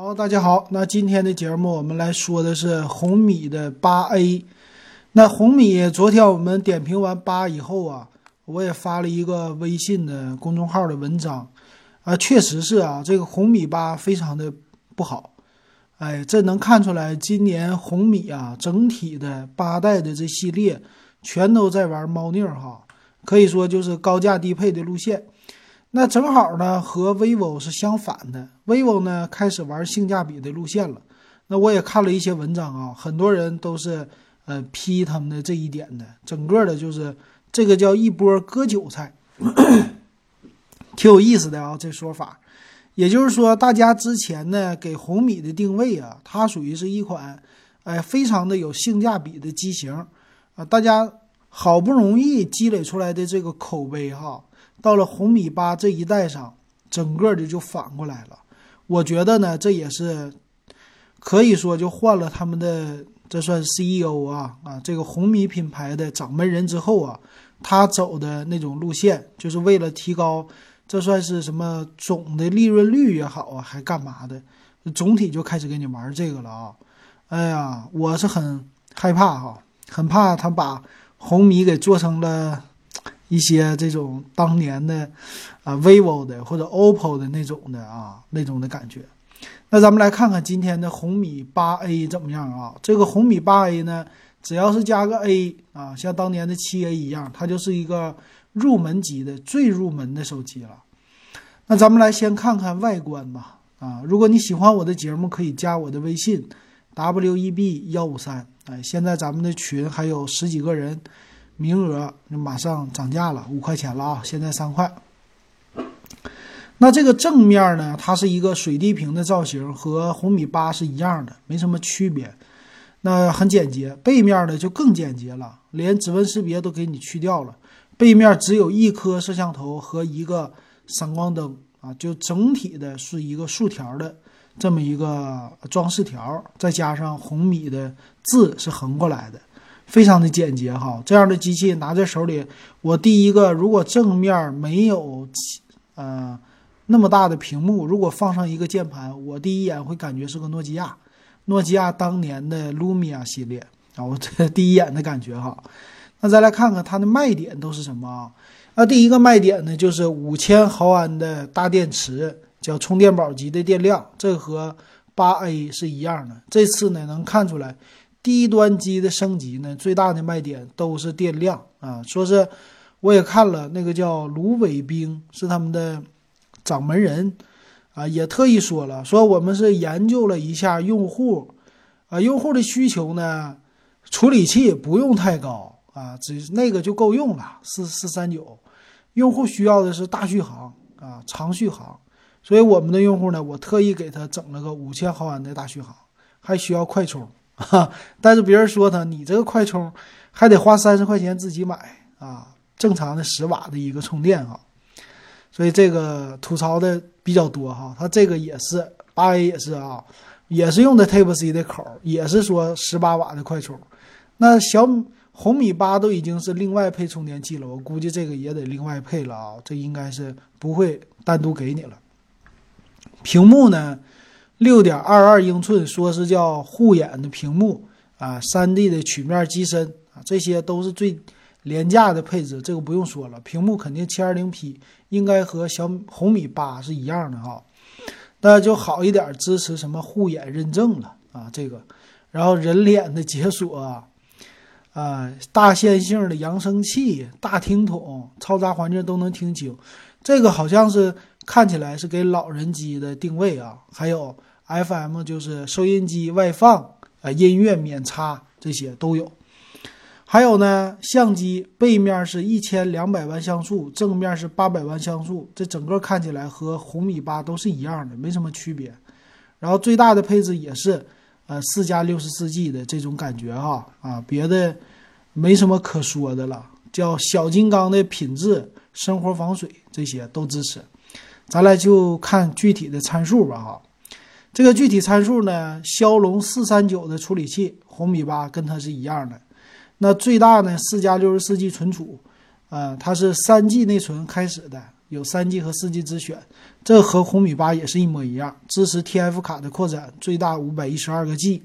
好，大家好，那今天的节目我们来说的是红米的八 A。那红米昨天我们点评完八以后啊，我也发了一个微信的公众号的文章啊，确实是啊，这个红米八非常的不好。哎，这能看出来，今年红米啊，整体的八代的这系列全都在玩猫腻儿哈，可以说就是高价低配的路线。那正好呢，和 vivo 是相反的，vivo 呢开始玩性价比的路线了。那我也看了一些文章啊，很多人都是呃批他们的这一点的，整个的就是这个叫一波割韭菜，挺有意思的啊，这说法。也就是说，大家之前呢给红米的定位啊，它属于是一款，哎，非常的有性价比的机型啊。大家好不容易积累出来的这个口碑哈，到了红米八这一代上，整个的就反过来了。我觉得呢，这也是可以说就换了他们的，这算 CEO 啊啊，这个红米品牌的掌门人之后啊，他走的那种路线，就是为了提高。这算是什么总的利润率也好啊，还干嘛的？总体就开始给你玩这个了啊！哎呀，我是很害怕哈，很怕他把红米给做成了一些这种当年的啊 vivo 的或者 oppo 的那种的啊那种的感觉。那咱们来看看今天的红米八 A 怎么样啊？这个红米八 A 呢，只要是加个 A 啊，像当年的七 A 一样，它就是一个。入门级的最入门的手机了，那咱们来先看看外观吧。啊，如果你喜欢我的节目，可以加我的微信 w e b 幺五三。哎，现在咱们的群还有十几个人，名额马上涨价了，五块钱了啊，现在三块。那这个正面呢，它是一个水滴屏的造型，和红米八是一样的，没什么区别。那很简洁，背面呢就更简洁了，连指纹识别都给你去掉了。背面只有一颗摄像头和一个闪光灯啊，就整体的是一个竖条的这么一个装饰条，再加上红米的字是横过来的，非常的简洁哈。这样的机器拿在手里，我第一个如果正面没有呃那么大的屏幕，如果放上一个键盘，我第一眼会感觉是个诺基亚，诺基亚当年的 Lumia 系列啊，我这第一眼的感觉哈。那再来看看它的卖点都是什么啊？那第一个卖点呢，就是五千毫安的大电池，叫充电宝级的电量，这和八 A 是一样的。这次呢，能看出来低端机的升级呢，最大的卖点都是电量啊。说是我也看了那个叫卢伟冰，是他们的掌门人啊，也特意说了，说我们是研究了一下用户啊，用户的需求呢，处理器不用太高。啊，只那个就够用了，四四三九，用户需要的是大续航啊，长续航，所以我们的用户呢，我特意给他整了个五千毫安的大续航，还需要快充，哈，但是别人说他你这个快充还得花三十块钱自己买啊，正常的十瓦的一个充电啊，所以这个吐槽的比较多哈，他这个也是八 A 也是啊，也是用的 Type C 的口，也是说十八瓦的快充，那小。红米八都已经是另外配充电器了，我估计这个也得另外配了啊，这应该是不会单独给你了。屏幕呢，六点二二英寸，说是叫护眼的屏幕啊，三 D 的曲面机身啊，这些都是最廉价的配置，这个不用说了。屏幕肯定七二零 P，应该和小红米八是一样的哈，那就好一点，支持什么护眼认证了啊，这个，然后人脸的解锁。啊，大线性的扬声器、大听筒、嘈杂环境都能听清，这个好像是看起来是给老人机的定位啊。还有 FM 就是收音机外放，啊，音乐免插这些都有。还有呢，相机背面是一千两百万像素，正面是八百万像素，这整个看起来和红米八都是一样的，没什么区别。然后最大的配置也是。呃，四加六十四 G 的这种感觉哈啊，别的没什么可说的了。叫小金刚的品质、生活防水这些都支持。咱来就看具体的参数吧哈。这个具体参数呢，骁龙四三九的处理器，红米八跟它是一样的。那最大呢，四加六十四 G 存储，呃，它是三 G 内存开始的有三 G 和四 G 之选，这和红米八也是一模一样，支持 TF 卡的扩展，最大五百一十二个 G，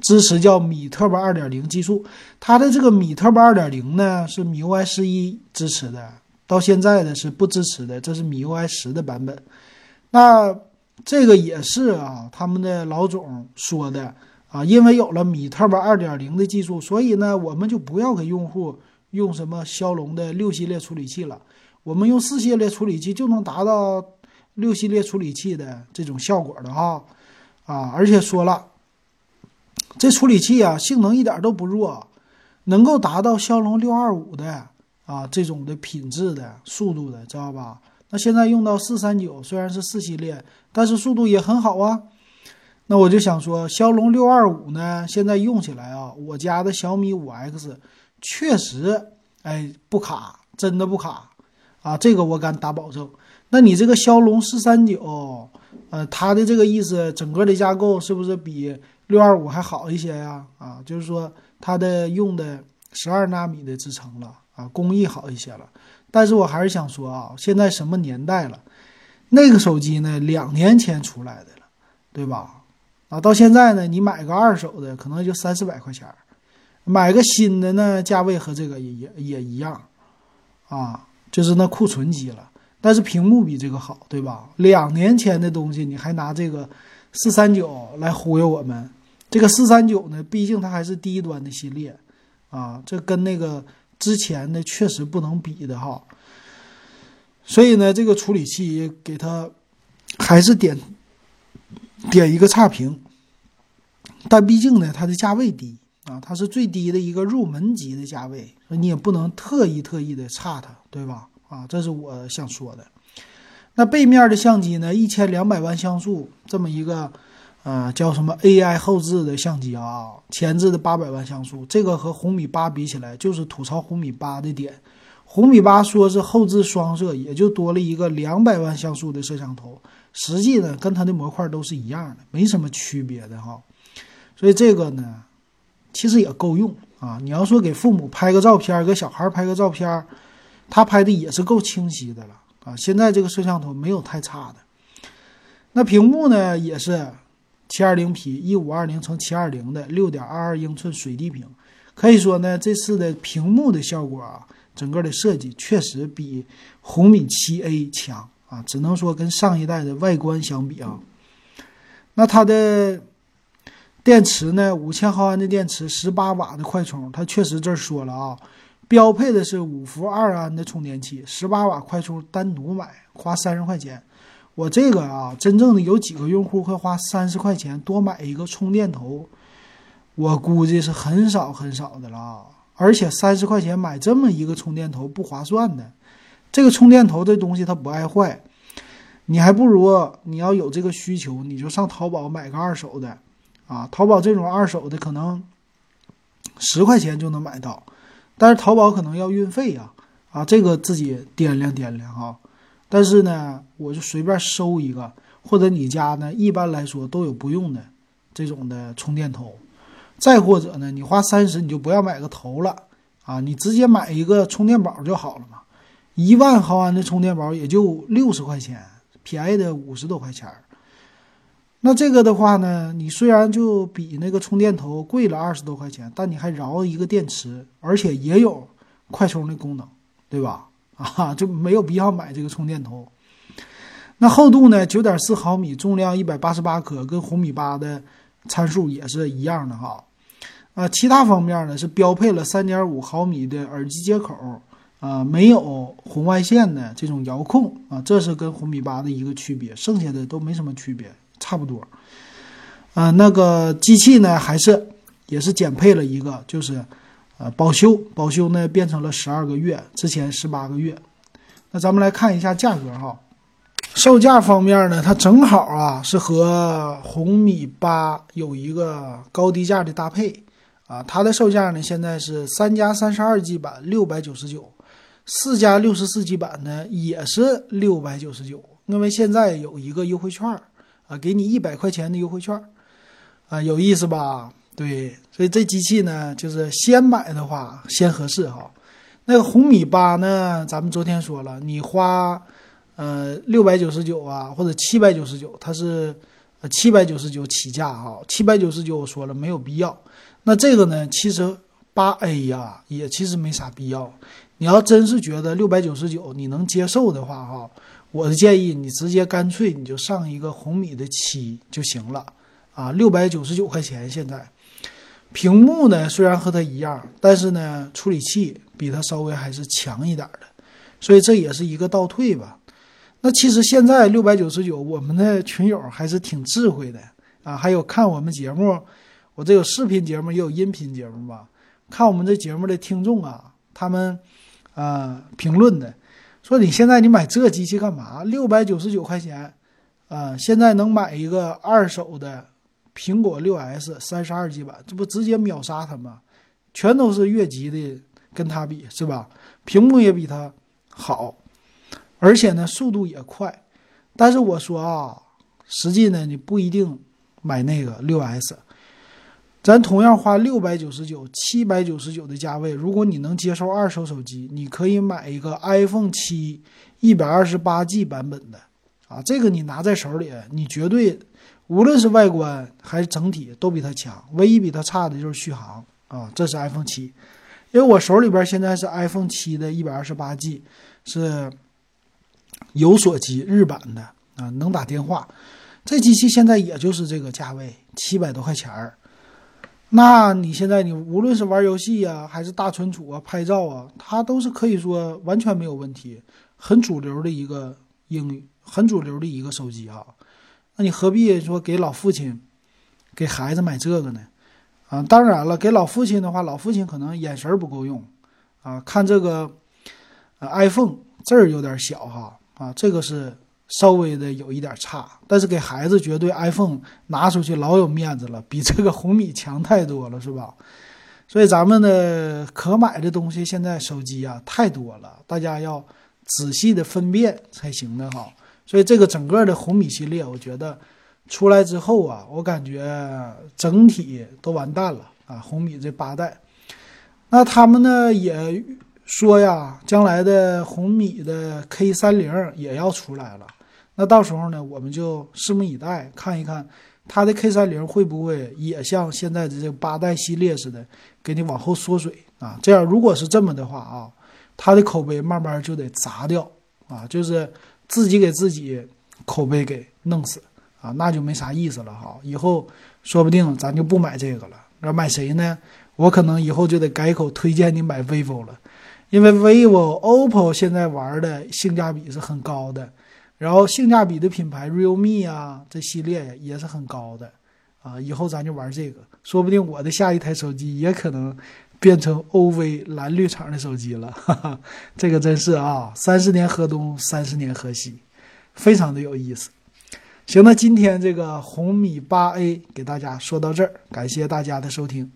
支持叫米特巴二点零技术。它的这个米特巴二点零呢是米 UI 十一支持的，到现在的是不支持的，这是米 UI 十的版本。那这个也是啊，他们的老总说的啊，因为有了米特巴二点零的技术，所以呢，我们就不要给用户用什么骁龙的六系列处理器了。我们用四系列处理器就能达到六系列处理器的这种效果的哈啊！而且说了，这处理器啊性能一点都不弱，能够达到骁龙六二五的啊这种的品质的速度的，知道吧？那现在用到四三九，虽然是四系列，但是速度也很好啊。那我就想说，骁龙六二五呢，现在用起来啊，我家的小米五 X 确实哎不卡，真的不卡。啊，这个我敢打保证。那你这个骁龙四三九，呃，它的这个意思，整个的架构是不是比六二五还好一些呀？啊，就是说它的用的十二纳米的制程了，啊，工艺好一些了。但是我还是想说啊，现在什么年代了？那个手机呢，两年前出来的了，对吧？啊，到现在呢，你买个二手的可能就三四百块钱，买个新的呢，价位和这个也也也一样，啊。就是那库存机了，但是屏幕比这个好，对吧？两年前的东西你还拿这个四三九来忽悠我们？这个四三九呢，毕竟它还是低端的系列啊，这跟那个之前的确实不能比的哈。所以呢，这个处理器给它还是点点一个差评，但毕竟呢，它的价位低啊，它是最低的一个入门级的价位，你也不能特意特意的差它。对吧？啊，这是我想说的。那背面的相机呢？一千两百万像素，这么一个，呃，叫什么 AI 后置的相机啊？前置的八百万像素，这个和红米八比起来，就是吐槽红米八的点。红米八说是后置双摄，也就多了一个两百万像素的摄像头，实际呢，跟它的模块都是一样的，没什么区别的哈。所以这个呢，其实也够用啊。你要说给父母拍个照片，给小孩拍个照片。他拍的也是够清晰的了啊！现在这个摄像头没有太差的。那屏幕呢，也是七二零 P 一五二零乘七二零的六点二二英寸水滴屏。可以说呢，这次的屏幕的效果啊，整个的设计确实比红米七 A 强啊！只能说跟上一代的外观相比啊，那它的电池呢，五千毫安的电池，十八瓦的快充，它确实这儿说了啊。标配的是五伏二安的充电器，十八瓦快充，单独买花三十块钱。我这个啊，真正的有几个用户会花三十块钱多买一个充电头？我估计是很少很少的了啊。而且三十块钱买这么一个充电头不划算的。这个充电头这东西它不爱坏，你还不如你要有这个需求，你就上淘宝买个二手的啊。淘宝这种二手的可能十块钱就能买到。但是淘宝可能要运费呀，啊，这个自己掂量掂量哈。但是呢，我就随便收一个，或者你家呢，一般来说都有不用的这种的充电头。再或者呢，你花三十你就不要买个头了啊，你直接买一个充电宝就好了嘛。一万毫安的充电宝也就六十块钱，便宜的五十多块钱。那这个的话呢，你虽然就比那个充电头贵了二十多块钱，但你还饶一个电池，而且也有快充的功能，对吧？啊，就没有必要买这个充电头。那厚度呢？九点四毫米，重量一百八十八克，跟红米八的参数也是一样的哈。啊，其他方面呢是标配了三点五毫米的耳机接口，啊，没有红外线的这种遥控啊，这是跟红米八的一个区别，剩下的都没什么区别。差不多，呃，那个机器呢，还是也是减配了一个，就是呃保修，保修呢变成了十二个月，之前十八个月。那咱们来看一下价格哈，售价方面呢，它正好啊是和红米八有一个高低价的搭配啊，它的售价呢现在是三加三十二 G 版六百九十九，四加六十四 G 版呢也是六百九十九，因为现在有一个优惠券。啊，给你一百块钱的优惠券，啊，有意思吧？对，所以这机器呢，就是先买的话先合适哈。那个红米八呢，咱们昨天说了，你花呃，六百九十九啊，或者七百九十九，它是呃七百九十九起价哈，七百九十九我说了没有必要。那这个呢，其实八 A 呀，也其实没啥必要。你要真是觉得六百九十九你能接受的话哈，我的建议你直接干脆你就上一个红米的七就行了啊，六百九十九块钱现在。屏幕呢虽然和它一样，但是呢处理器比它稍微还是强一点的，所以这也是一个倒退吧。那其实现在六百九十九，我们的群友还是挺智慧的啊！还有看我们节目，我这有视频节目也有音频节目吧？看我们这节目的听众啊，他们啊评论的说：“你现在你买这机器干嘛？六百九十九块钱啊！现在能买一个二手的苹果六 S 三十二 G 版，这不直接秒杀它吗？全都是越级的，跟它比是吧？屏幕也比它好。”而且呢，速度也快，但是我说啊，实际呢，你不一定买那个六 S，咱同样花六百九十九、七百九十九的价位，如果你能接受二手手机，你可以买一个 iPhone 七一百二十八 G 版本的，啊，这个你拿在手里，你绝对无论是外观还是整体都比它强，唯一比它差的就是续航啊。这是 iPhone 七，因为我手里边现在是 iPhone 七的一百二十八 G，是。有所机日版的啊，能打电话，这机器现在也就是这个价位，七百多块钱儿。那你现在你无论是玩游戏呀，还是大存储啊、拍照啊，它都是可以说完全没有问题，很主流的一个英语，很主流的一个手机啊。那你何必说给老父亲、给孩子买这个呢？啊，当然了，给老父亲的话，老父亲可能眼神不够用啊，看这个呃 iPhone 字儿有点小哈。啊，这个是稍微的有一点差，但是给孩子绝对 iPhone 拿出去老有面子了，比这个红米强太多了，是吧？所以咱们的可买的东西现在手机啊太多了，大家要仔细的分辨才行的哈。所以这个整个的红米系列，我觉得出来之后啊，我感觉整体都完蛋了啊。红米这八代，那他们呢也。说呀，将来的红米的 K 三零也要出来了，那到时候呢，我们就拭目以待，看一看它的 K 三零会不会也像现在的这八代系列似的，给你往后缩水啊？这样如果是这么的话啊，它的口碑慢慢就得砸掉啊，就是自己给自己口碑给弄死啊，那就没啥意思了哈。以后说不定咱就不买这个了，那买谁呢？我可能以后就得改口推荐你买 vivo 了。因为 vivo、OPPO 现在玩的性价比是很高的，然后性价比的品牌 realme 啊，这系列也是很高的，啊，以后咱就玩这个，说不定我的下一台手机也可能变成 OV 蓝绿厂的手机了，哈哈，这个真是啊，三十年河东，三十年河西，非常的有意思。行，那今天这个红米八 A 给大家说到这儿，感谢大家的收听。